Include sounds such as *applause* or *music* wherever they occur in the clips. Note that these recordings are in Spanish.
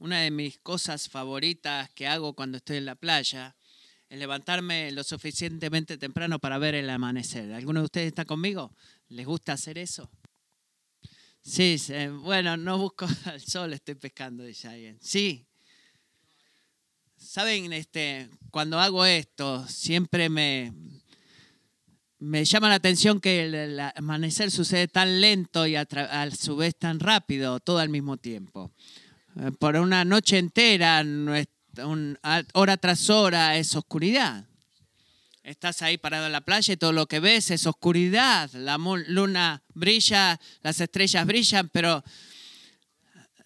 Una de mis cosas favoritas que hago cuando estoy en la playa es levantarme lo suficientemente temprano para ver el amanecer. ¿Alguno de ustedes está conmigo? ¿Les gusta hacer eso? Sí, bueno, no busco *laughs* al sol, estoy pescando, dice alguien. Sí. Saben, este, cuando hago esto, siempre me, me llama la atención que el, amanecer sucede tan lento y a, su vez tan rápido, todo al mismo tiempo. Eh, por una noche entera, hora tras hora, es oscuridad. Estás ahí parado en la playa y todo lo que ves es oscuridad. La luna brilla, las estrellas brillan, pero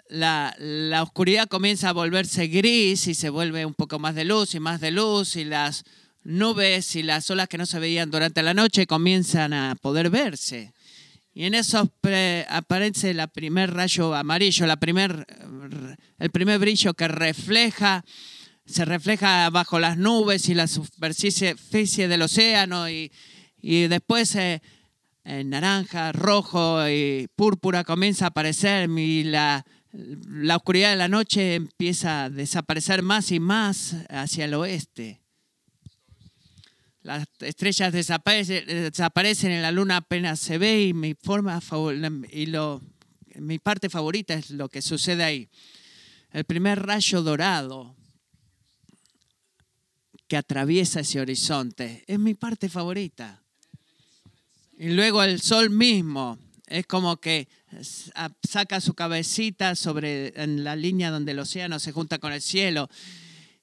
la, la, oscuridad comienza a volverse gris y se vuelve un poco más de luz y más de luz y las nubes y las olas que no se veían durante la noche comienzan a poder verse. Y en eso aparece el primer rayo amarillo, la primer, el primer brillo que refleja, se refleja bajo las nubes y la superficie del océano y, y después eh, en naranja, rojo y púrpura comienza a aparecer y la, la oscuridad de la noche empieza a desaparecer más y más hacia el oeste. Las estrellas desaparecen, en la luna apenas se ve y mi forma parte favorita es lo que sucede ahí. El primer rayo dorado que atraviesa ese horizonte es mi parte favorita. Y luego el sol mismo es como que saca su cabecita sobre en la línea donde el océano se junta con el cielo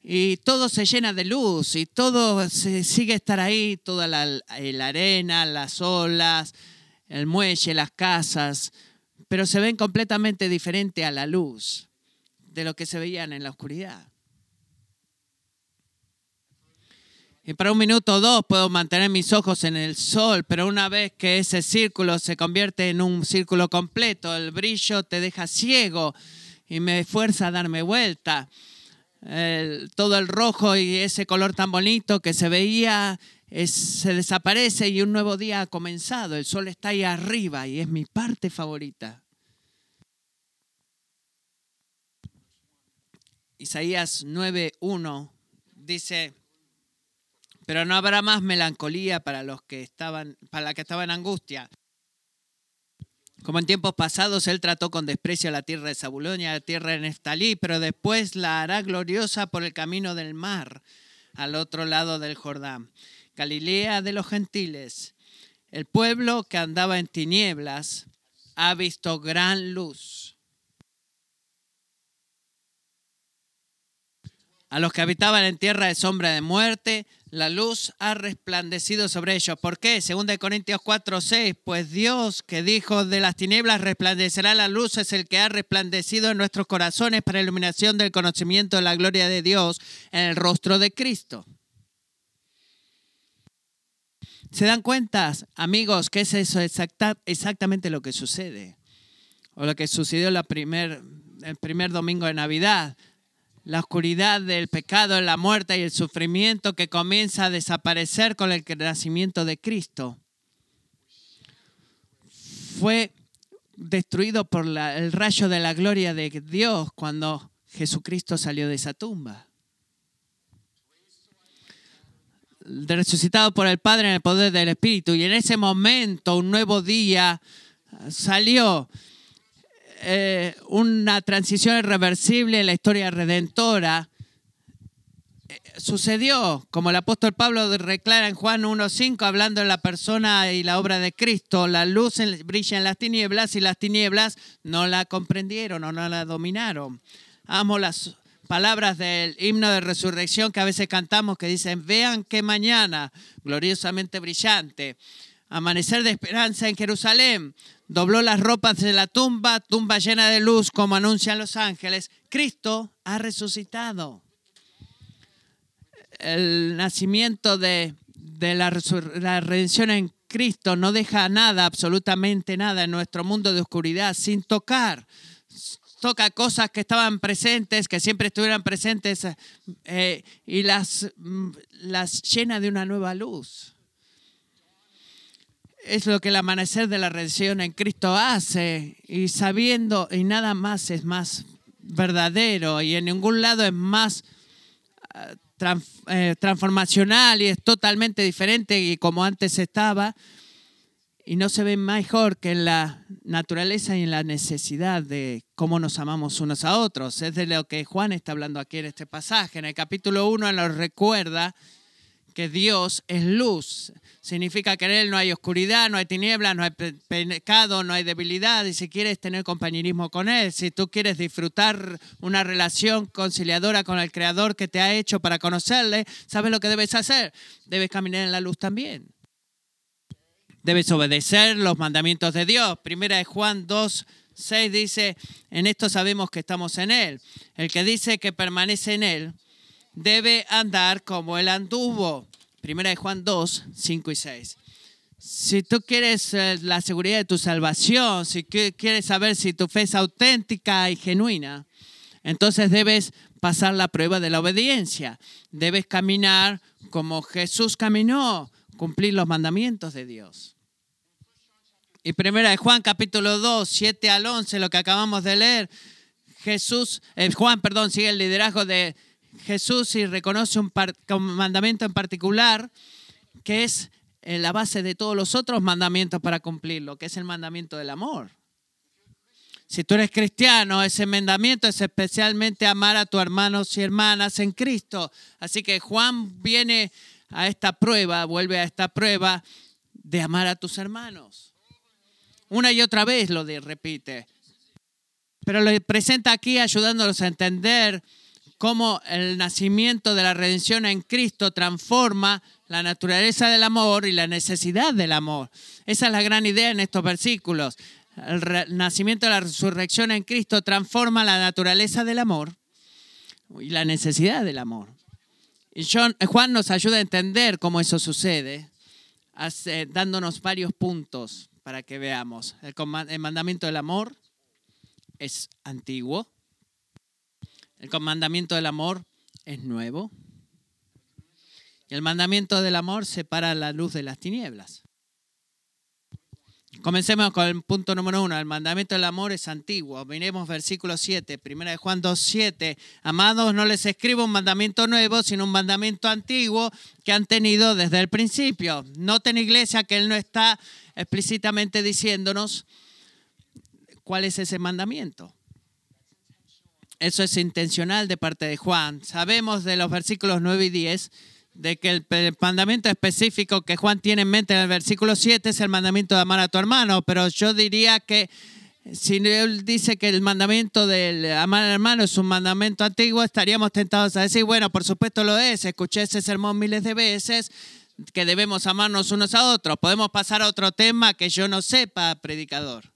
y todo se llena de luz y todo se sigue estar ahí, toda la, la, arena, las olas, el muelle, las casas, pero se ven completamente diferente a la luz de lo que se veían en la oscuridad. Y para un minuto o dos puedo mantener mis ojos en el sol, pero una vez que ese círculo se convierte en un círculo completo, el brillo te deja ciego y me fuerza a darme vuelta todo el rojo y ese color tan bonito que se veía se desaparece y un nuevo día ha comenzado. El sol está ahí arriba y es mi parte favorita. Isaías 9:1 dice, pero no habrá más melancolía para los que estaban, para la que estaba en angustia. Como en tiempos pasados, él trató con desprecio a la tierra de Zabulonia, la tierra de Neftalí, pero después la hará gloriosa por el camino del mar, al otro lado del Jordán. Galilea de los gentiles, el pueblo que andaba en tinieblas, ha visto gran luz. A los que habitaban en tierra de sombra de muerte, la luz ha resplandecido sobre ellos. ¿Por qué? Según Corintios 4, 6, pues Dios que dijo de las tinieblas resplandecerá la luz es el que ha resplandecido en nuestros corazones para iluminación del conocimiento de la gloria de Dios en el rostro de Cristo. ¿Se dan cuenta, amigos, que es eso exactamente lo que sucede? O lo que sucedió el primer domingo de Navidad la oscuridad del pecado, la muerte y el sufrimiento que comienza a desaparecer con el nacimiento de Cristo. Fue destruido por el rayo de la gloria de Dios cuando Jesucristo salió de esa tumba. Resucitado por el Padre en el poder del Espíritu. Y en ese momento un nuevo día salió eh, una transición irreversible en la historia redentora. Eh, sucedió, como el apóstol Pablo declara en Juan 1.5, hablando de la persona y la obra de Cristo, la luz brilla en las tinieblas y las tinieblas no la comprendieron o no la dominaron. Amo las palabras del himno de resurrección que a veces cantamos que dicen, vean qué mañana gloriosamente brillante, amanecer de esperanza en Jerusalén, dobló las ropas de la tumba, tumba llena de luz, como anuncian los ángeles. Cristo ha resucitado. El nacimiento de, la, redención en Cristo no deja nada, absolutamente nada en nuestro mundo de oscuridad sin tocar. Toca cosas que estaban presentes, que siempre estuvieran presentes eh, y las, mm, las llena de una nueva luz es lo que el amanecer de la redención en Cristo hace y sabiendo y nada más es más verdadero y en ningún lado es más ah, eh, transformacional y es totalmente diferente y como antes estaba. Y no se ve mejor que en la naturaleza y en la necesidad de cómo nos amamos unos a otros. Es de lo que Juan está hablando aquí en este pasaje. En el capítulo 1 nos recuerda que Dios es luz. Significa que en Él no hay oscuridad, no hay tinieblas, no hay pecado, no hay debilidad. Y si quieres tener compañerismo con Él, si tú quieres disfrutar una relación conciliadora con el Creador que te ha hecho para conocerle, ¿sabes lo que debes hacer? Debes caminar en la luz también. Debes obedecer los mandamientos de Dios. Primera de Juan 2, 6 dice, en esto sabemos que estamos en Él. El que dice que permanece en Él debe andar como Él anduvo. Primera de Juan 2, 5 y 6. Si tú quieres eh, la seguridad de tu salvación, si quieres saber si tu fe es auténtica y genuina, entonces debes pasar la prueba de la obediencia. Debes caminar como Jesús caminó, cumplir los mandamientos de Dios. Y primera de Juan capítulo 2, 7 al 11, lo que acabamos de leer, Jesús, eh, Juan, perdón, sigue el liderazgo de Jesús y reconoce un, mandamiento en particular que es eh, la base de todos los otros mandamientos para cumplirlo, que es el mandamiento del amor. Si tú eres cristiano, ese mandamiento es especialmente amar a tus hermanos y hermanas en Cristo. Así que Juan viene a esta prueba, vuelve a esta prueba de amar a tus hermanos. Una y otra vez lo repite. Pero lo presenta aquí ayudándolos a entender cómo el nacimiento de la redención en Cristo transforma la naturaleza del amor y la necesidad del amor. Esa es la gran idea en estos versículos. El nacimiento de la resurrección en Cristo transforma la naturaleza del amor y la necesidad del amor. Y Juan nos ayuda a entender cómo eso sucede, dándonos varios puntos para que veamos. el mandamiento del amor es antiguo, el mandamiento del amor es nuevo. El mandamiento del amor separa la luz de las tinieblas. Comencemos con el punto número uno. El mandamiento del amor es antiguo. Miremos versículo 7, primera de Juan 2, 7. Amados, no les escribo un mandamiento nuevo, sino un mandamiento antiguo que han tenido desde el principio. Noten, iglesia, que él no está explícitamente diciéndonos cuál es ese mandamiento. Eso es intencional de parte de Juan. Sabemos de los versículos 9 y 10 de que el mandamiento específico que Juan tiene en mente en el versículo 7 es el mandamiento de amar a tu hermano, pero yo diría que si él dice que el mandamiento de amar al hermano es un mandamiento antiguo, estaríamos tentados a decir, bueno, por supuesto lo es, escuché ese sermón miles de veces, que debemos amarnos unos a otros. Podemos pasar a otro tema que yo no sepa, predicador.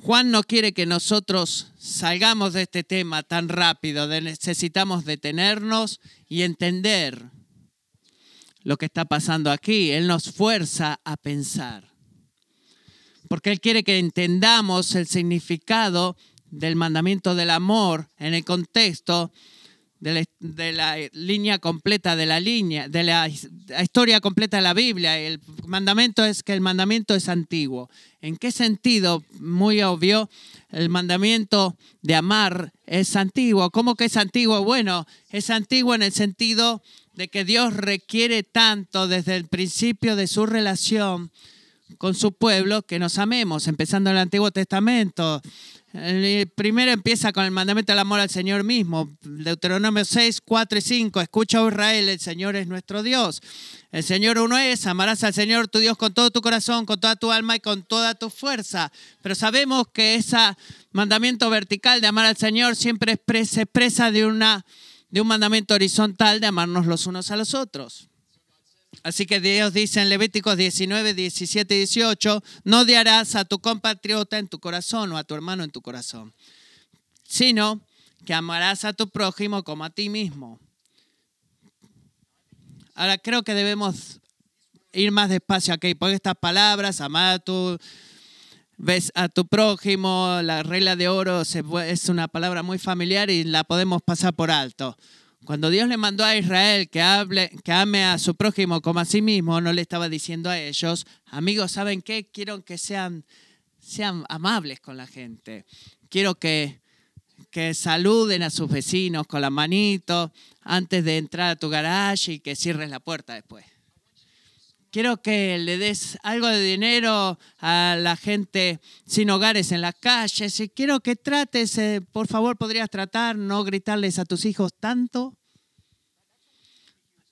Juan no quiere que nosotros salgamos de este tema tan rápido, necesitamos detenernos y entender lo que está pasando aquí. Él nos fuerza a pensar, porque Él quiere que entendamos el significado del mandamiento del amor en el contexto de la, línea completa de la línea, de la historia completa de la Biblia. El mandamiento es que el mandamiento es antiguo. ¿En qué sentido? Muy obvio, el mandamiento de amar es antiguo. ¿Cómo que es antiguo? Bueno, es antiguo en el sentido de que Dios requiere tanto desde el principio de su relación con su pueblo que nos amemos, empezando en el Antiguo Testamento. El primero empieza con el mandamiento del amor al Señor mismo. Deuteronomio 6, 4 y 5. Escucha, oh Israel, el Señor es nuestro Dios. El Señor uno es, amarás al Señor tu Dios con todo tu corazón, con toda tu alma y con toda tu fuerza. Pero sabemos que ese mandamiento vertical de amar al Señor siempre se expresa de, una, de un mandamiento horizontal de amarnos los unos a los otros. Así que Dios dice en Levíticos 19, 17 y 18, no odiarás a tu compatriota en tu corazón o a tu hermano en tu corazón, sino que amarás a tu prójimo como a ti mismo. Ahora creo que debemos ir más despacio aquí, porque estas palabras, amar a tu, ves a tu prójimo, la regla de oro es una palabra muy familiar y la podemos pasar por alto. Cuando Dios le mandó a Israel que, hable, que ame a su prójimo como a sí mismo, no le estaba diciendo a ellos, amigos, ¿saben qué? Quiero que sean sean amables con la gente. Quiero que, que saluden a sus vecinos con la manito antes de entrar a tu garage y que cierres la puerta después. Quiero que le des algo de dinero a la gente sin hogares en las calles. Quiero que trates, eh, por favor, podrías tratar, no gritarles a tus hijos tanto.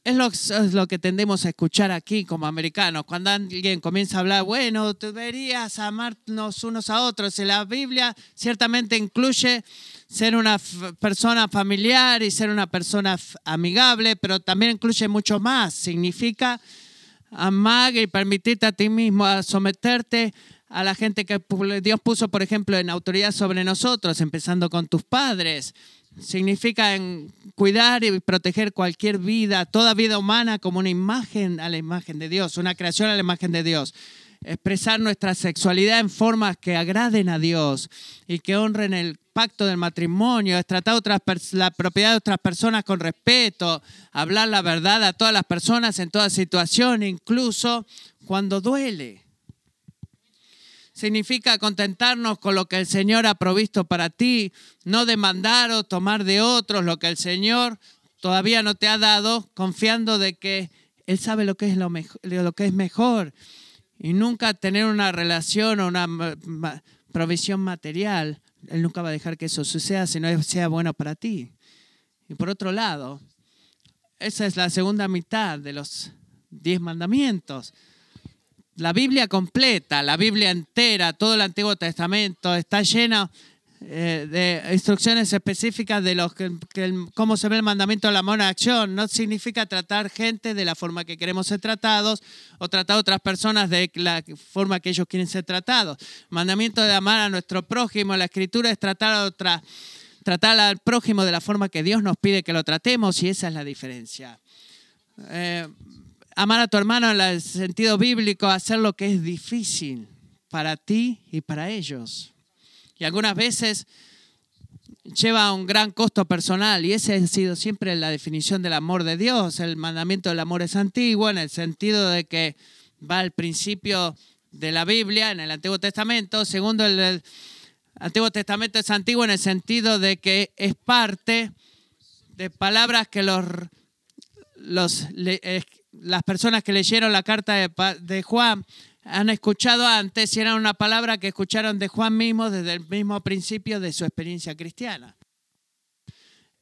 Es lo, es lo, que tendemos a escuchar aquí como americanos. Cuando alguien comienza a hablar, bueno, deberías amarnos unos a otros. Y la Biblia ciertamente incluye ser una persona familiar y ser una persona amigable, pero también incluye mucho más. Significa amar y permitirte a ti mismo someterte a la gente que Dios puso, por ejemplo, en autoridad sobre nosotros, empezando con tus padres. Significa en cuidar y proteger cualquier vida, toda vida humana como una imagen a la imagen de Dios, una creación a la imagen de Dios. Expresar nuestra sexualidad en formas que agraden a Dios y que honren el pacto del matrimonio, es tratar la propiedad de otras personas con respeto, hablar la verdad a todas las personas en toda situación, incluso cuando duele. Significa contentarnos con lo que el Señor ha provisto para ti, no demandar o tomar de otros lo que el Señor todavía no te ha dado, confiando de que Él sabe lo que es, lo, mejor. Y nunca tener una relación o una provisión material él nunca va a dejar que eso suceda si no sea bueno para ti. Y por otro lado, esa es la segunda mitad de los diez mandamientos. La Biblia completa, la Biblia entera, todo el Antiguo Testamento está llena eh, de instrucciones específicas de los que, cómo se ve el mandamiento de la en acción. No significa tratar gente de la forma que queremos ser tratados o tratar a otras personas de la forma que ellos quieren ser tratados. Mandamiento de amar a nuestro prójimo, la escritura es tratar al prójimo de la forma que Dios nos pide que lo tratemos y esa es la diferencia. Eh, amar a tu hermano en el sentido bíblico, hacer lo que es difícil para ti y para ellos y algunas veces lleva un gran costo personal y esa ha sido siempre la definición del amor de Dios. El mandamiento del amor es antiguo en el sentido de que va al principio de la Biblia en el Antiguo Testamento. Segundo, el, Antiguo Testamento es antiguo en el sentido de que es parte de palabras que los, los, las personas que leyeron la carta de, Juan han escuchado antes y era una palabra que escucharon de Juan mismo desde el mismo principio de su experiencia cristiana.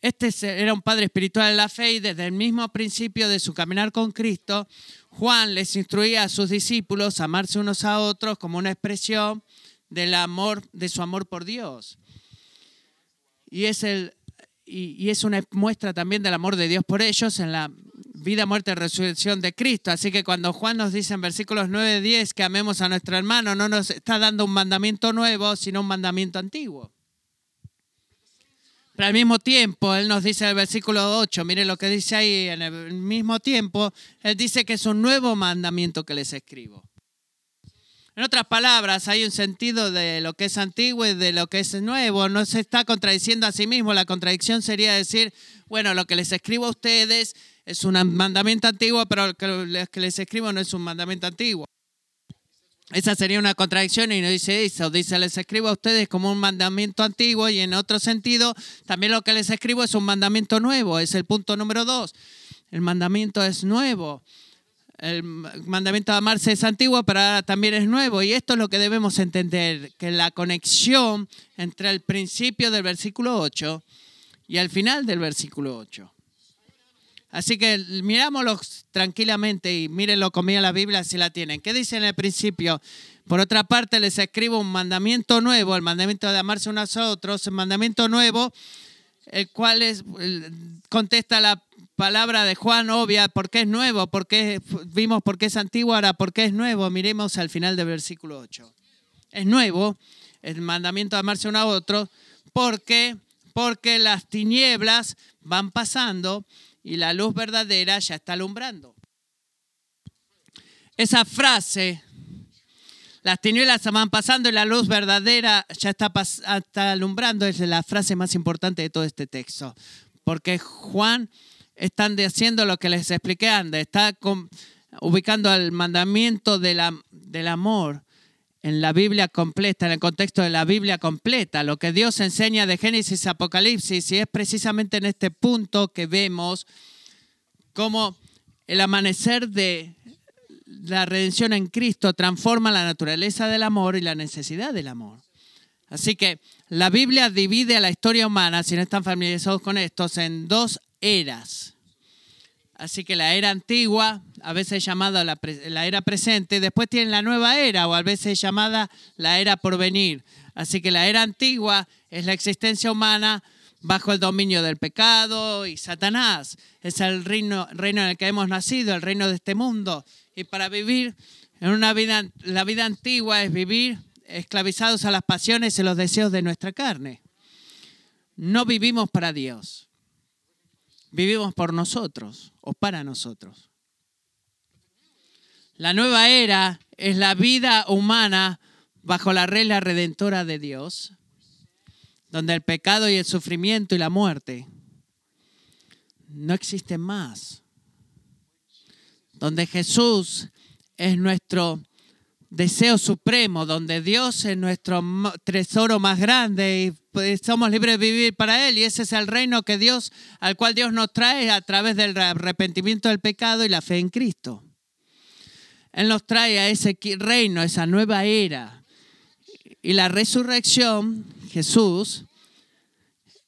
Este era un padre espiritual de la fe y desde el mismo principio de su caminar con Cristo, Juan les instruía a sus discípulos a amarse unos a otros como una expresión del amor, de su amor por Dios. Y es, el, y es una muestra también del amor de Dios por ellos en la vida, muerte y resurrección de Cristo. Así que cuando Juan nos dice en versículos 9 y 10 que amemos a nuestro hermano, no nos está dando un mandamiento nuevo, sino un mandamiento antiguo. Pero al mismo tiempo, Él nos dice en el versículo 8, mire lo que dice ahí, en el mismo tiempo, Él dice que es un nuevo mandamiento que les escribo. En otras palabras, hay un sentido de lo que es antiguo y de lo que es nuevo. No se está contradiciendo a sí mismo. La contradicción sería decir, bueno, lo que les escribo a ustedes es un mandamiento antiguo, pero lo que les escribo no es un mandamiento antiguo. Esa sería una contradicción y no dice eso. Dice, les escribo a ustedes como un mandamiento antiguo y en otro sentido, también lo que les escribo es un mandamiento nuevo. Es el punto número dos. El mandamiento es nuevo. El mandamiento de amarse es antiguo, pero ahora también es nuevo. Y esto es lo que debemos entender, que la conexión entre el principio del versículo 8 y el final del versículo 8. Así que mirámoslo tranquilamente y mírenlo conmigo la Biblia si la tienen. ¿Qué dice en el principio? Por otra parte, les escribo un mandamiento nuevo, el mandamiento de amarse unos a otros, el mandamiento nuevo, el cual es, contesta la palabra de Juan obvia, porque es nuevo, porque vimos por qué es antiguo, ahora porque es nuevo. Miremos al final del versículo 8. Es nuevo el mandamiento de amarse uno a otro, porque porque las tinieblas van pasando y la luz verdadera ya está alumbrando. Esa frase, las tinieblas van pasando y la luz verdadera ya está, está alumbrando, es la frase más importante de todo este texto. Porque Juan está haciendo lo que les expliqué antes, está ubicando el mandamiento del amor en la Biblia completa, en el contexto de la Biblia completa, lo que Dios enseña de Génesis a Apocalipsis, y es precisamente en este punto que vemos cómo el amanecer de la redención en Cristo transforma la naturaleza del amor y la necesidad del amor. Así que la Biblia divide a la historia humana, si no están familiarizados con estos, en dos eras. Así que la era antigua, a veces llamada la, era presente, después tiene la nueva era o a veces llamada la era por venir. Así que la era antigua es la existencia humana bajo el dominio del pecado y Satanás. Es el reino, reino en el que hemos nacido, el reino de este mundo. Y para vivir en una vida, la vida antigua es vivir esclavizados a las pasiones y los deseos de nuestra carne. No vivimos para Dios. Vivimos por nosotros o para nosotros. La nueva era es la vida humana bajo la regla redentora de Dios, donde el pecado y el sufrimiento y la muerte no existen más, donde Jesús es nuestro deseo supremo, donde Dios es nuestro tesoro más grande y somos libres de vivir para Él. Y ese es el reino que Dios, al cual Dios nos trae a través del arrepentimiento del pecado y la fe en Cristo. Él nos trae a ese reino, esa nueva era. Y la resurrección, Jesús,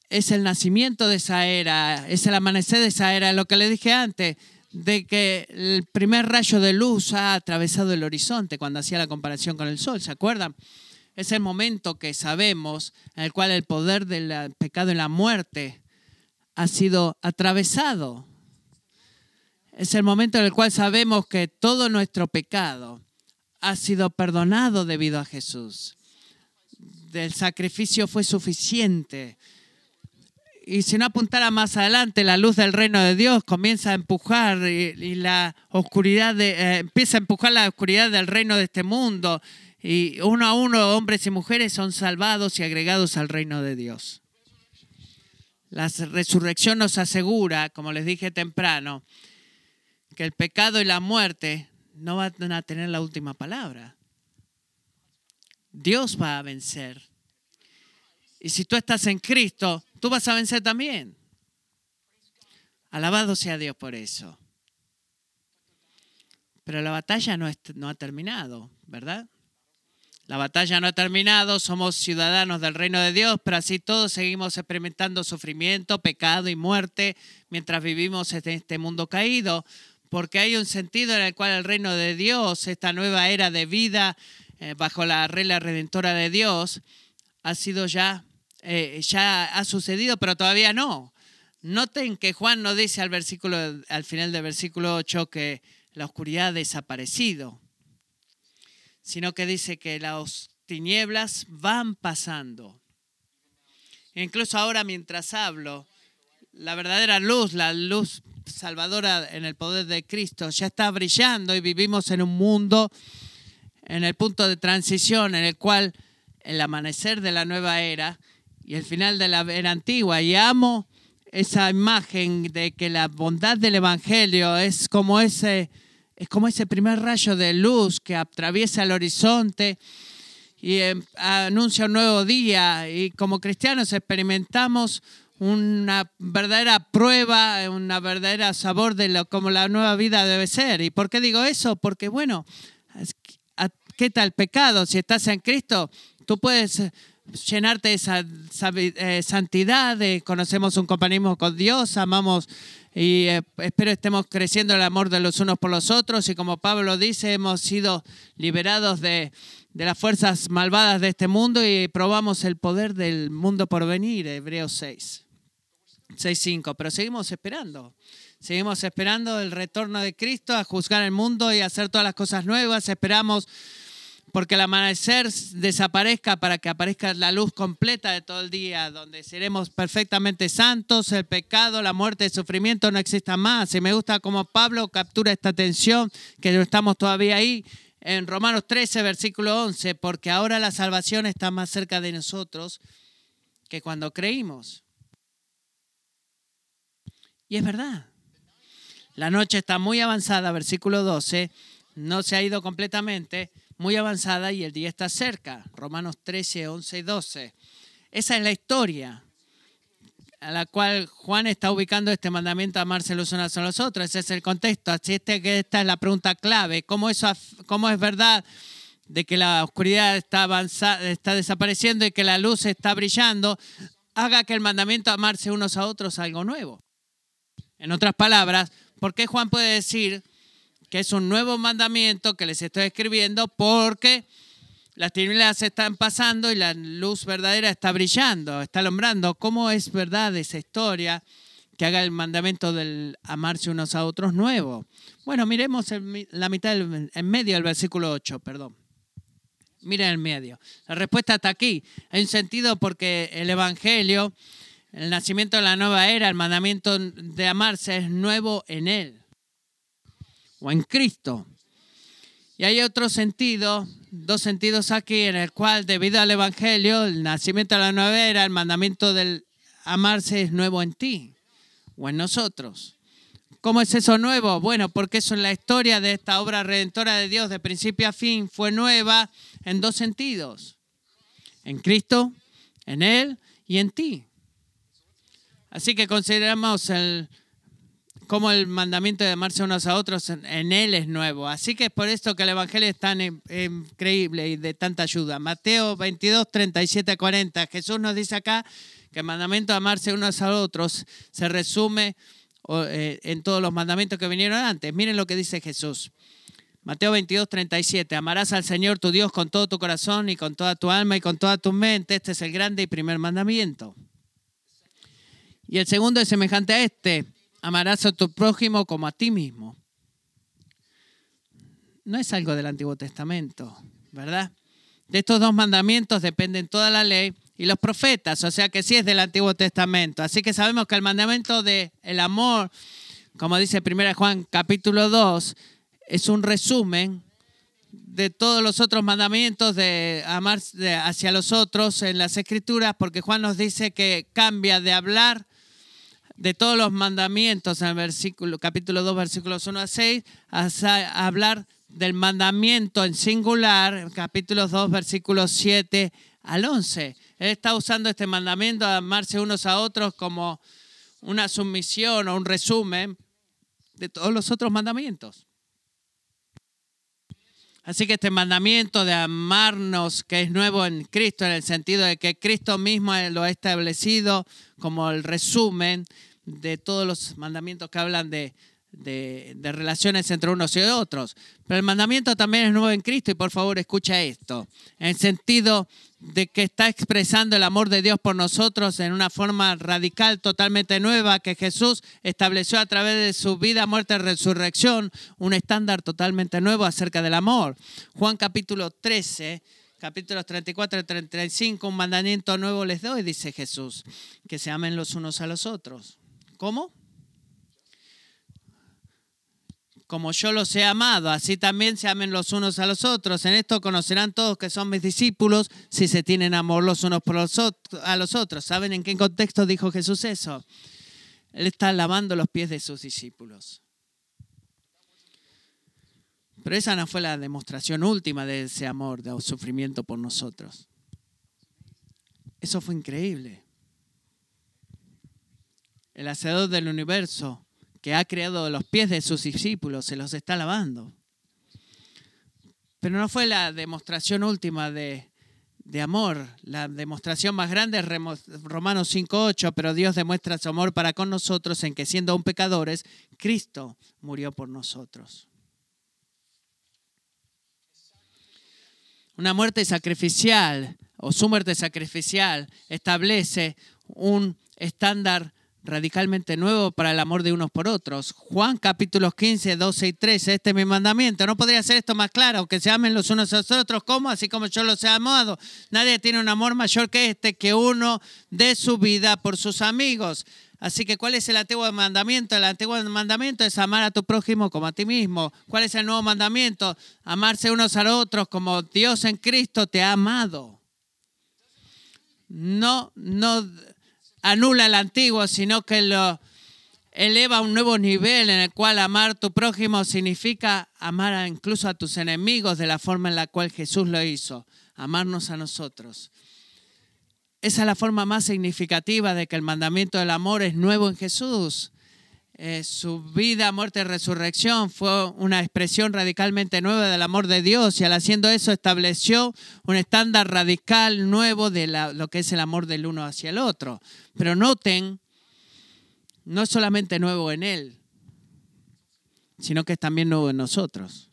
es el nacimiento de esa era, es el amanecer de esa era, lo que le dije antes de que el primer rayo de luz ha atravesado el horizonte cuando hacía la comparación con el sol, ¿se acuerdan? Es el momento que sabemos en el cual el poder del pecado y la muerte ha sido atravesado. Es el momento en el cual sabemos que todo nuestro pecado ha sido perdonado debido a Jesús. El sacrificio fue suficiente y si no apuntara más adelante, la luz del reino de Dios comienza a empujar y, la oscuridad de, eh, empieza a empujar la oscuridad del reino de este mundo y uno a uno hombres y mujeres son salvados y agregados al reino de Dios. La resurrección nos asegura, como les dije temprano, que el pecado y la muerte no van a tener la última palabra. Dios va a vencer. Y si tú estás en Cristo, tú vas a vencer también. Alabado sea Dios por eso. Pero la batalla no, no ha terminado, ¿verdad? La batalla no ha terminado, somos ciudadanos del reino de Dios, pero así todos seguimos experimentando sufrimiento, pecado y muerte mientras vivimos en este mundo caído, porque hay un sentido en el cual el reino de Dios, esta nueva era de vida eh, bajo la regla redentora de Dios, ha sido ya eh, ya ha sucedido, pero todavía no. Noten que Juan no dice al, versículo, al final del versículo 8 que la oscuridad ha desaparecido, sino que dice que las tinieblas van pasando. incluso ahora mientras hablo, la verdadera luz, la luz salvadora en el poder de Cristo, ya está brillando y vivimos en un mundo, en el punto de transición, en el cual el amanecer de la nueva era y el final de la era antigua. Y amo esa imagen de que la bondad del Evangelio es como ese, es como ese primer rayo de luz que atraviesa el horizonte y eh, anuncia un nuevo día. Y como cristianos experimentamos una verdadera prueba, una verdadera sabor de lo, como la nueva vida debe ser. ¿Y por qué digo eso? Porque, bueno, ¿qué tal pecado? Si estás en Cristo, tú puedes llenarte de esa eh, santidad, conocemos un compañerismo con Dios, amamos y eh, espero estemos creciendo el amor de los unos por los otros y como Pablo dice, hemos sido liberados de, de las fuerzas malvadas de este mundo y probamos el poder del mundo por venir, Hebreos 6, 6.5, pero seguimos esperando. Seguimos esperando el retorno de Cristo a juzgar el mundo y hacer todas las cosas nuevas. Esperamos porque el amanecer desaparezca para que aparezca la luz completa de todo el día, donde seremos perfectamente santos, el pecado, la muerte, el sufrimiento no exista más. Y me gusta cómo Pablo captura esta tensión, que no estamos todavía ahí, en Romanos 13, versículo 11, porque ahora la salvación está más cerca de nosotros que cuando creímos. Y es verdad. La noche está muy avanzada, versículo 12, no se ha ido completamente, muy avanzada y el día está cerca. Romanos 13, 11 y 12. Esa es la historia a la cual Juan está ubicando este mandamiento a amarse los unos a los otros. Ese es el contexto. Así que esta es la pregunta clave. ¿Cómo, eso, ¿Cómo es verdad de que la oscuridad está, avanzada, está desapareciendo y que la luz está brillando? Haga que el mandamiento amarse unos a otros algo nuevo. En otras palabras, ¿por qué Juan puede decir que es un nuevo mandamiento que les estoy escribiendo? Porque las tinieblas están pasando y la luz verdadera está brillando, está alumbrando. ¿Cómo es verdad esa historia que haga el mandamiento del amarse unos a otros nuevo? Bueno, miremos la mitad, del, en medio del versículo 8, perdón. Miren el medio. La respuesta está aquí. Hay un sentido porque el Evangelio, el nacimiento de la nueva era, el mandamiento de amarse es nuevo en Él o en Cristo. Y hay otro sentido, dos sentidos aquí, en el cual debido al Evangelio, el nacimiento de la nueva era, el mandamiento del amarse es nuevo en ti o en nosotros. ¿Cómo es eso nuevo? Bueno, porque eso en la historia de esta obra redentora de Dios de principio a fin fue nueva en dos sentidos. En Cristo, en Él y en ti. Así que consideramos el como el mandamiento de amarse unos a otros en Él es nuevo. Así que es por esto que el Evangelio es tan increíble y de tanta ayuda. Mateo 22, 37, 40. Jesús nos dice acá que el mandamiento de amarse unos a otros se resume eh, en todos los mandamientos que vinieron antes. Miren lo que dice Jesús. Mateo 22, 37. Amarás al Señor tu Dios con todo tu corazón y con toda tu alma y con toda tu mente. Este es el grande y primer mandamiento. Y el segundo es semejante a este amarás a tu prójimo como a ti mismo. No es algo del Antiguo Testamento, ¿verdad? De estos dos mandamientos dependen toda la ley y los profetas, o sea que sí es del Antiguo Testamento. Así que sabemos que el mandamiento del el amor, como dice 1 Juan capítulo 2, es un resumen de todos los otros mandamientos de amar hacia los otros en las escrituras, porque Juan nos dice que cambia de hablar de todos los mandamientos en el versículo, capítulo 2, versículos 1 a 6, a hablar del mandamiento en singular, capítulo 2, versículos 7 al 11. Él está usando este mandamiento de amarse unos a otros como una sumisión o un resumen de todos los otros mandamientos. Así que este mandamiento de amarnos, que es nuevo en Cristo, en el sentido de que Cristo mismo lo ha establecido como el resumen de todos los mandamientos que hablan de, relaciones entre unos y otros. Pero el mandamiento también es nuevo en Cristo y por favor escucha esto, en el sentido de que está expresando el amor de Dios por nosotros en una forma radical, totalmente nueva, que Jesús estableció a través de su vida, muerte y resurrección, un estándar totalmente nuevo acerca del amor. Juan capítulo 13, capítulos 34 y 35, un mandamiento nuevo les doy, dice Jesús, que se amen los unos a los otros. ¿Cómo? Como yo los he amado, así también se amen los unos a los otros. En esto conocerán todos que son mis discípulos si se tienen amor los unos por los a los otros. ¿Saben en qué contexto dijo Jesús eso? Él está lavando los pies de sus discípulos. Pero esa no fue la demostración última de ese amor, de sufrimiento por nosotros. Eso fue increíble el hacedor del universo, que ha creado los pies de sus discípulos, se los está lavando. Pero no fue la demostración última de, amor. La demostración más grande es Romanos 5.8, pero Dios demuestra su amor para con nosotros en que siendo aún pecadores, Cristo murió por nosotros. Una muerte sacrificial o su muerte sacrificial establece un estándar radicalmente nuevo para el amor de unos por otros. Juan capítulos 15, 12 y 13, este es mi mandamiento. No podría ser esto más claro, que se amen los unos a los otros, como así como yo los he amado. Nadie tiene un amor mayor que este, que uno de su vida por sus amigos. Así que, ¿cuál es el antiguo mandamiento? El antiguo mandamiento es amar a tu prójimo como a ti mismo. ¿Cuál es el nuevo mandamiento? Amarse unos a los otros como Dios en Cristo te ha amado. No, no anula el antiguo, sino que lo eleva a un nuevo nivel en el cual amar a tu prójimo significa amar incluso a tus enemigos de la forma en la cual Jesús lo hizo, amarnos a nosotros. Esa es la forma más significativa de que el mandamiento del amor es nuevo en Jesús. Eh, su vida, muerte y resurrección fue una expresión radicalmente nueva del amor de Dios y al haciendo eso estableció un estándar radical nuevo de la- lo que es el amor del uno hacia el otro. Pero noten, no es solamente nuevo en Él, sino que es también nuevo en nosotros.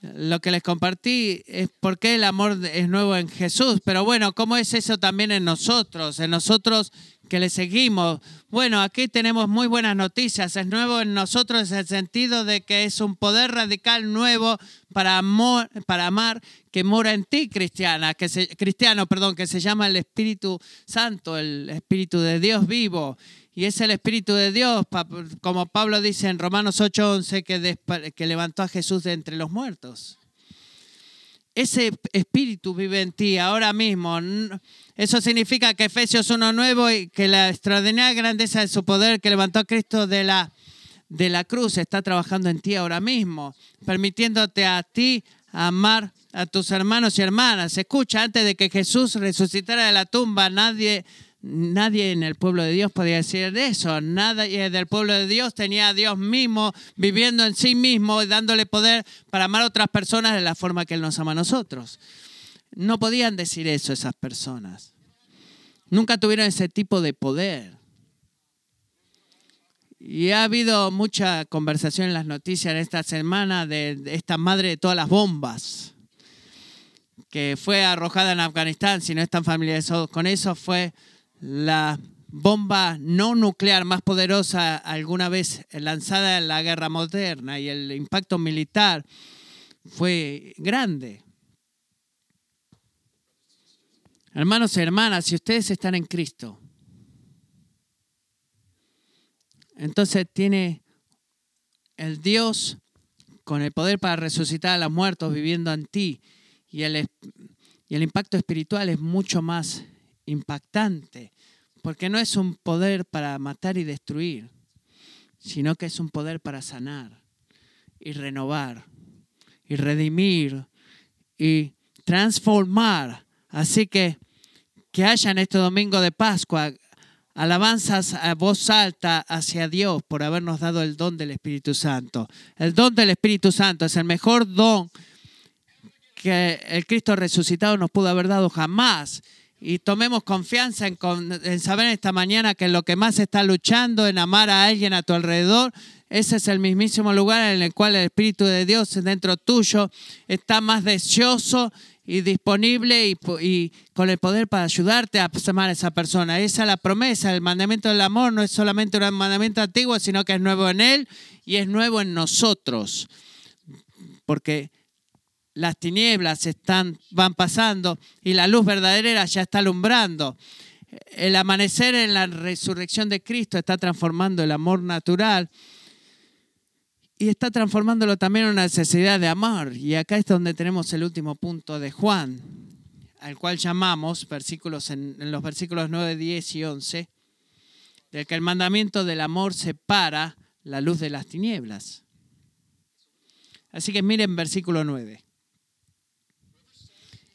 Lo que les compartí es por qué el amor es nuevo en Jesús, pero bueno, ¿cómo es eso también en nosotros? En nosotros que le seguimos. Bueno, aquí tenemos muy buenas noticias. Es nuevo en nosotros en el sentido de que es un poder radical nuevo para, amor, para amar que mora en ti, cristiana, que se, cristiano, perdón, que se llama el Espíritu Santo, el Espíritu de Dios vivo. Y es el Espíritu de Dios, como Pablo dice en Romanos 8:11, que, que levantó a Jesús de entre los muertos. Ese espíritu vive en ti ahora mismo. Eso significa que Efesios 1 nuevo y que la extraordinaria grandeza de su poder que levantó a Cristo de la, de la cruz está trabajando en ti ahora mismo, permitiéndote a ti amar a tus hermanos y hermanas. Escucha, antes de que Jesús resucitara de la tumba, nadie, nadie en el pueblo de Dios podía decir de eso. Nadie del pueblo de Dios tenía a Dios mismo viviendo en sí mismo y dándole poder para amar a otras personas de la forma que Él nos ama a nosotros. No podían decir eso esas personas. Nunca tuvieron ese tipo de poder. Y ha habido mucha conversación en las noticias esta semana de esta madre de todas las bombas que fue arrojada en Afganistán, si no están familiarizados con eso, fue la bomba no nuclear más poderosa alguna vez lanzada en la guerra moderna y el impacto militar fue grande. Hermanos y hermanas, si ustedes están en Cristo, entonces tiene el Dios con el poder para resucitar a los muertos viviendo en ti y el, y el impacto espiritual es mucho más impactante, porque no es un poder para matar y destruir, sino que es un poder para sanar y renovar y redimir y transformar. Así que que haya en este domingo de Pascua alabanzas a voz alta hacia Dios por habernos dado el don del Espíritu Santo. El don del Espíritu Santo es el mejor don que el Cristo resucitado nos pudo haber dado jamás. Y tomemos confianza en, en saber esta mañana que lo que más está luchando en amar a alguien a tu alrededor, ese es el mismísimo lugar en el cual el Espíritu de Dios dentro tuyo está más deseoso y disponible y, po- y con el poder para ayudarte a amar a esa persona. Esa es la promesa. El mandamiento del amor no es solamente un mandamiento antiguo, sino que es nuevo en Él y es nuevo en nosotros. Porque las tinieblas están, van pasando y la luz verdadera ya está alumbrando. El amanecer en la resurrección de Cristo está transformando el amor natural y está transformándolo también en una necesidad de amar. Y acá es donde tenemos el último punto de Juan, al cual llamamos, versículos en, en los versículos 9, 10 y 11, del que el mandamiento del amor separa la luz de las tinieblas. Así que miren versículo 9.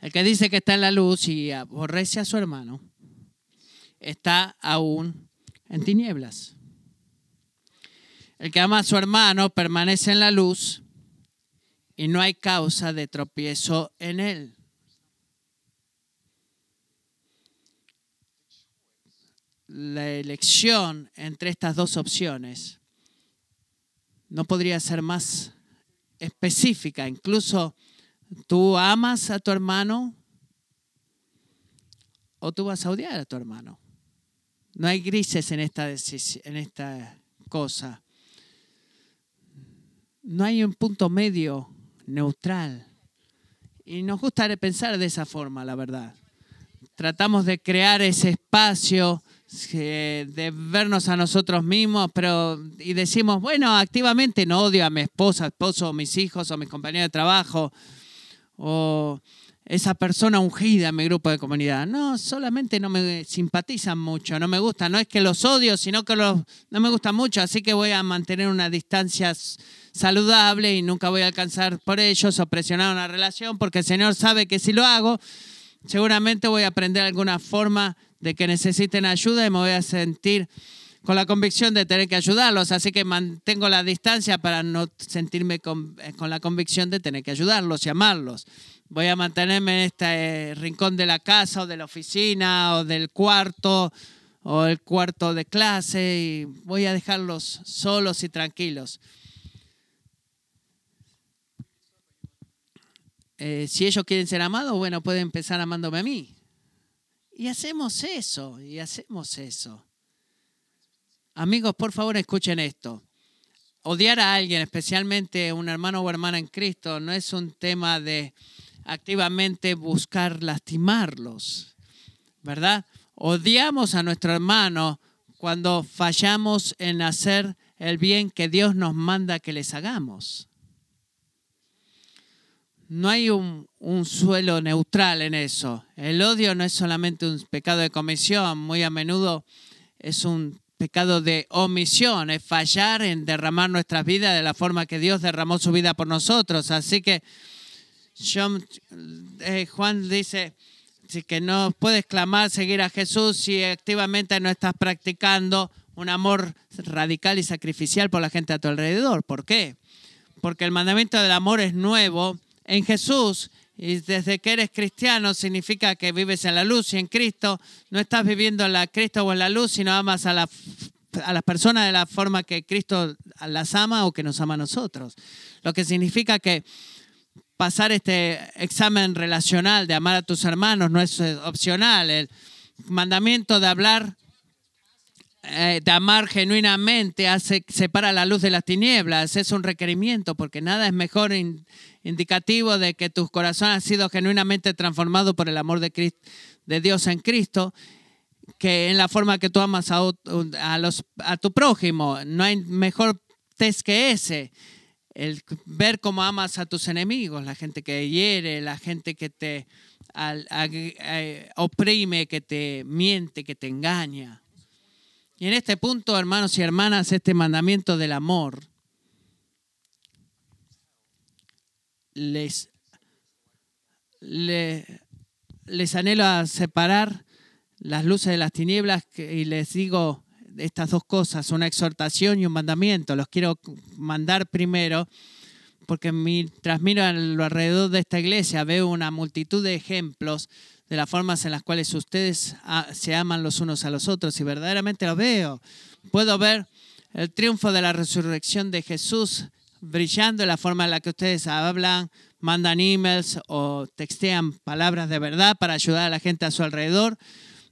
El que dice que está en la luz y aborrece a su hermano, está aún en tinieblas. El que ama a su hermano permanece en la luz y no hay causa de tropiezo en él. La elección entre estas dos opciones no podría ser más específica. Incluso tú amas a tu hermano o tú vas a odiar a tu hermano. No hay grises en esta, en esta cosa. No hay un punto medio neutral. Y nos gusta pensar de esa forma, la verdad. Tratamos de crear ese espacio, eh, de vernos a nosotros mismos, pero y decimos, bueno, activamente no odio a mi esposa, esposo, mis hijos, o mis compañeros de trabajo, o esa persona ungida en mi grupo de comunidad. No, solamente no me simpatizan mucho, no me gustan. No es que los odio, sino que los, no me gustan mucho. Así que voy a mantener una distancia saludable y nunca voy a alcanzar por ellos o presionar una relación, porque el Señor sabe que si lo hago, seguramente voy a aprender alguna forma de que necesiten ayuda y me voy a sentir con la convicción de tener que ayudarlos, así que mantengo la distancia para no sentirme con, eh, la convicción de tener que ayudarlos y amarlos. Voy a mantenerme en este eh, rincón de la casa o de la oficina o del cuarto o el cuarto de clase y voy a dejarlos solos y tranquilos. Eh, si ellos quieren ser amados, bueno, pueden empezar amándome a mí. Y hacemos eso, y hacemos eso. Amigos, por favor, escuchen esto. Odiar a alguien, especialmente un hermano o hermana en Cristo, no es un tema de activamente buscar lastimarlos, ¿verdad? Odiamos a nuestro hermano cuando fallamos en hacer el bien que Dios nos manda que les hagamos. No hay un, un, suelo neutral en eso. El odio no es solamente un pecado de comisión, muy a menudo es un pecado de omisión, es fallar en derramar nuestras vidas de la forma que Dios derramó su vida por nosotros. Así que eh, Juan dice que no puedes clamar, seguir a Jesús si activamente no estás practicando un amor radical y sacrificial por la gente a tu alrededor. ¿Por qué? Porque el mandamiento del amor es nuevo en Jesús y desde que eres cristiano significa que vives en la luz y en Cristo no estás viviendo en la Cristo o en la luz, sino amas a, la, a las personas de la forma que Cristo las ama o que nos ama a nosotros. Lo que significa que pasar este examen relacional de amar a tus hermanos no es opcional. El mandamiento de hablar eh, de amar genuinamente hace, separa la luz de las tinieblas. Es un requerimiento porque nada es mejor indicativo de que tu corazón ha sido genuinamente transformado por el amor de, de Dios en Cristo que en la forma que tú amas a, a, los, a tu prójimo. No hay mejor test que ese. El ver cómo amas a tus enemigos, la gente que hiere, la gente que te eh, oprime, que te miente, que te engaña. Y en este punto, hermanos y hermanas, este mandamiento del amor les, les, anhelo a separar las luces de las tinieblas y les digo estas dos cosas, una exhortación y un mandamiento. Los quiero mandar primero porque mientras miro alrededor de esta iglesia veo una multitud de ejemplos de las formas en las cuales ustedes ah, se aman los unos a los otros y verdaderamente lo veo. Puedo ver el triunfo de la resurrección de Jesús brillando en la forma en la que ustedes hablan, mandan emails o textean palabras de verdad para ayudar a la gente a su alrededor,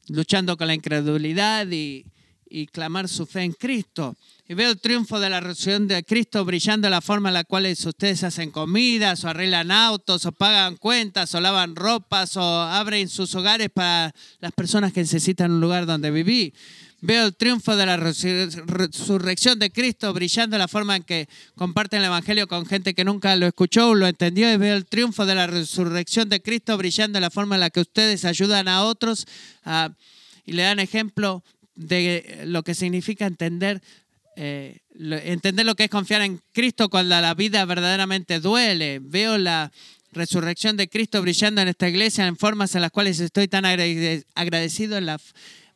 luchando con la incredulidad y, y clamar su fe en Cristo. Y veo el triunfo de la resurrección de Cristo brillando en la forma en la cual ustedes hacen comidas, o arreglan autos, o pagan cuentas, o lavan ropas, o abren sus hogares para las personas que necesitan un lugar donde vivir. Veo el triunfo de la resurrección de Cristo brillando en la forma en que comparten el Evangelio con gente que nunca lo escuchó o lo entendió. Y veo el triunfo de la resurrección de Cristo brillando en la forma en la que ustedes ayudan a otros ah, y le dan ejemplo de lo que significa entender eh, entender lo que es confiar en Cristo cuando la vida verdaderamente duele. Veo la resurrección de Cristo brillando en esta iglesia en formas en las cuales estoy tan agradecido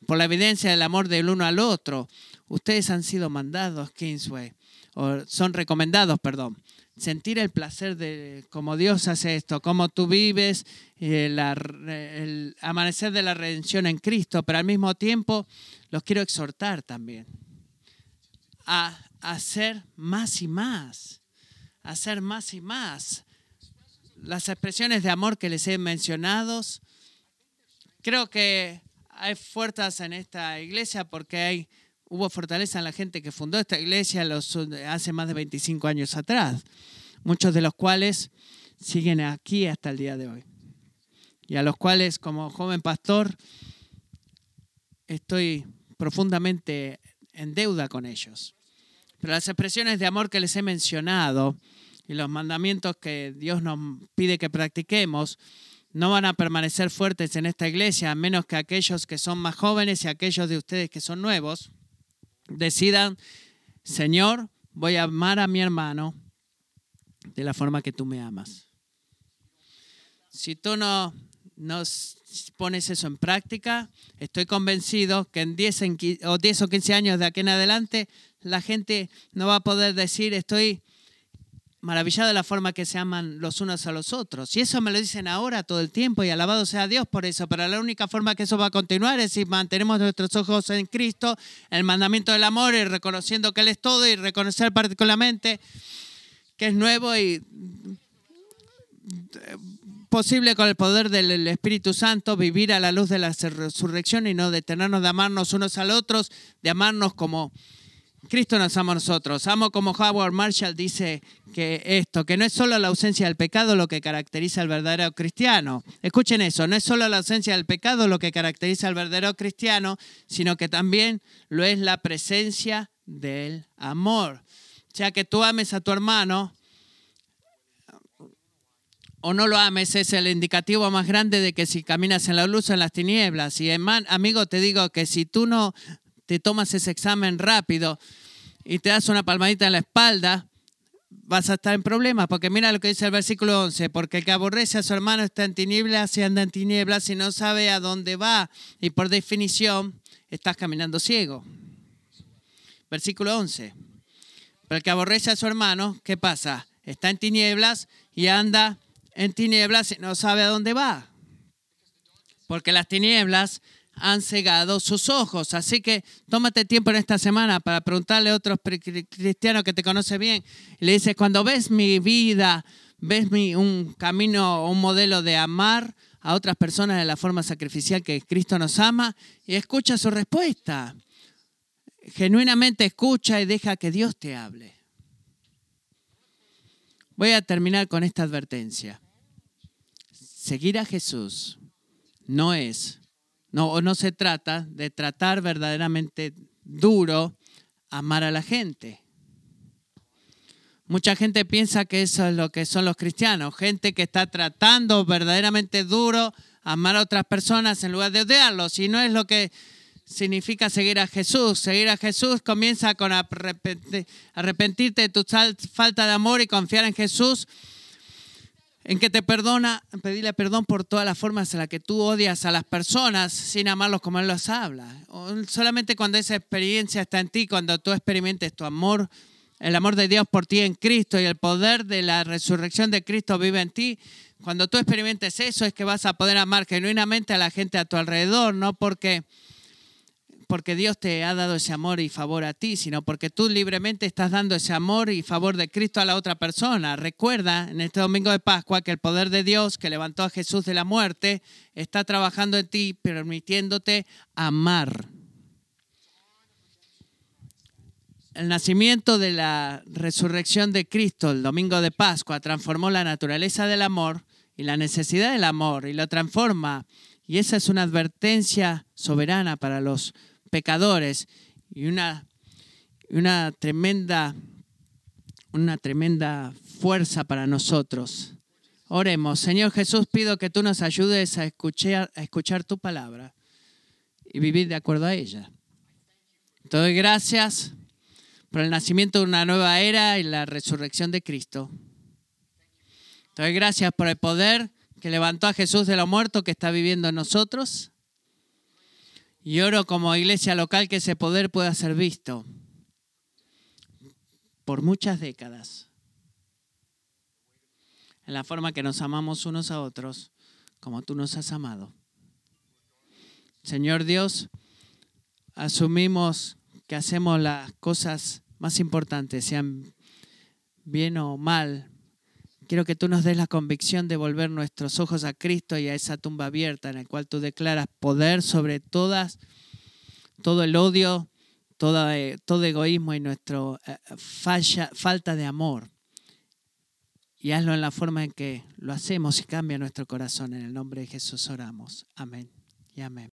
por la evidencia del amor del uno al otro. Ustedes han sido mandados, Kingsway, o son recomendados, perdón. Sentir el placer de cómo Dios hace esto, cómo tú vives, eh, el amanecer de la redención en Cristo, pero al mismo tiempo los quiero exhortar también a hacer más y más, hacer más y más. Las expresiones de amor que les he mencionado, creo que hay fuerzas en esta iglesia porque hay, hubo fortaleza en la gente que fundó esta iglesia hace más de 25 años atrás, muchos de los cuales siguen aquí hasta el día de hoy. Y a los cuales como joven pastor estoy profundamente en deuda con ellos. Pero las expresiones de amor que les he mencionado y los mandamientos que Dios nos pide que practiquemos no van a permanecer fuertes en esta iglesia, a menos que aquellos que son más jóvenes y aquellos de ustedes que son nuevos decidan, Señor, voy a amar a mi hermano de la forma que tú me amas. Si tú no, no pones eso en práctica, estoy convencido que en 10, o 10 o 15 años de aquí en adelante, la gente no va a poder decir, estoy maravillado de la forma que se aman los unos a los otros. Y eso me lo dicen ahora todo el tiempo y alabado sea Dios por eso. Pero la única forma que eso va a continuar es si mantenemos nuestros ojos en Cristo, el mandamiento del amor y reconociendo que Él es todo y reconocer particularmente que es nuevo y posible con el poder del Espíritu Santo vivir a la luz de la resurrección y no detenernos de amarnos unos a los otros, de amarnos como Cristo nos ama a nosotros. Amo como Howard Marshall dice que esto, que no es solo la ausencia del pecado lo que caracteriza al verdadero cristiano. Escuchen eso, no es solo la ausencia del pecado lo que caracteriza al verdadero cristiano, sino que también lo es la presencia del amor. O sea, que tú ames a tu hermano o no lo ames es el indicativo más grande de que si caminas en la luz o en las tinieblas. Y amigo, te digo que si tú no te tomas ese examen rápido y te das una palmadita en la espalda, vas a estar en problemas, porque mira lo que dice el versículo 11, porque el que aborrece a su hermano está en tinieblas y anda en tinieblas y no sabe a dónde va, y por definición estás caminando ciego. Versículo 11, pero el que aborrece a su hermano, ¿qué pasa? Está en tinieblas y anda en tinieblas y no sabe a dónde va, porque las tinieblas han cegado sus ojos. Así que tómate tiempo en esta semana para preguntarle a otros cristianos que te conoce bien. le dices, cuando ves mi vida, ves mi, un camino, un modelo de amar a otras personas de la forma sacrificial que Cristo nos ama, y escucha su respuesta. Genuinamente escucha y deja que Dios te hable. Voy a terminar con esta advertencia. Seguir a Jesús no es no, no se trata de tratar verdaderamente duro amar a la gente. Mucha gente piensa que eso es lo que son los cristianos, gente que está tratando verdaderamente duro amar a otras personas en lugar de odiarlos. Y no es lo que significa seguir a Jesús. Seguir a Jesús comienza con arrepentirte de tu falta de amor y confiar en Jesús en que te perdona, pedirle perdón por todas las formas en las que tú odias a las personas sin amarlos como Él los habla. Solamente cuando esa experiencia está en ti, cuando tú experimentes tu amor, el amor de Dios por ti en Cristo y el poder de la resurrección de Cristo vive en ti, cuando tú experimentes eso es que vas a poder amar genuinamente a la gente a tu alrededor, no porque porque Dios te ha dado ese amor y favor a ti, sino porque tú libremente estás dando ese amor y favor de Cristo a la otra persona. Recuerda en este domingo de Pascua que el poder de Dios que levantó a Jesús de la muerte está trabajando en ti, permitiéndote amar. El nacimiento de la resurrección de Cristo el domingo de Pascua transformó la naturaleza del amor y la necesidad del amor y lo transforma. Y esa es una advertencia soberana para los pecadores y una, una, tremenda, una tremenda fuerza para nosotros. Oremos, Señor Jesús, pido que tú nos ayudes a escuchar, a escuchar tu palabra y vivir de acuerdo a ella. Te doy gracias por el nacimiento de una nueva era y la resurrección de Cristo. Te doy gracias por el poder que levantó a Jesús de los muertos que está viviendo en nosotros. Y oro como iglesia local que ese poder pueda ser visto por muchas décadas. En la forma que nos amamos unos a otros, como tú nos has amado. Señor Dios, asumimos que hacemos las cosas más importantes, sean bien o mal, Quiero que tú nos des la convicción de volver nuestros ojos a Cristo y a esa tumba abierta en la cual tú declaras poder sobre todas, todo el odio, todo, eh, todo egoísmo y nuestra eh, falta de amor. Y hazlo en la forma en que lo hacemos y cambia nuestro corazón. En el nombre de Jesús oramos. Amén y amén.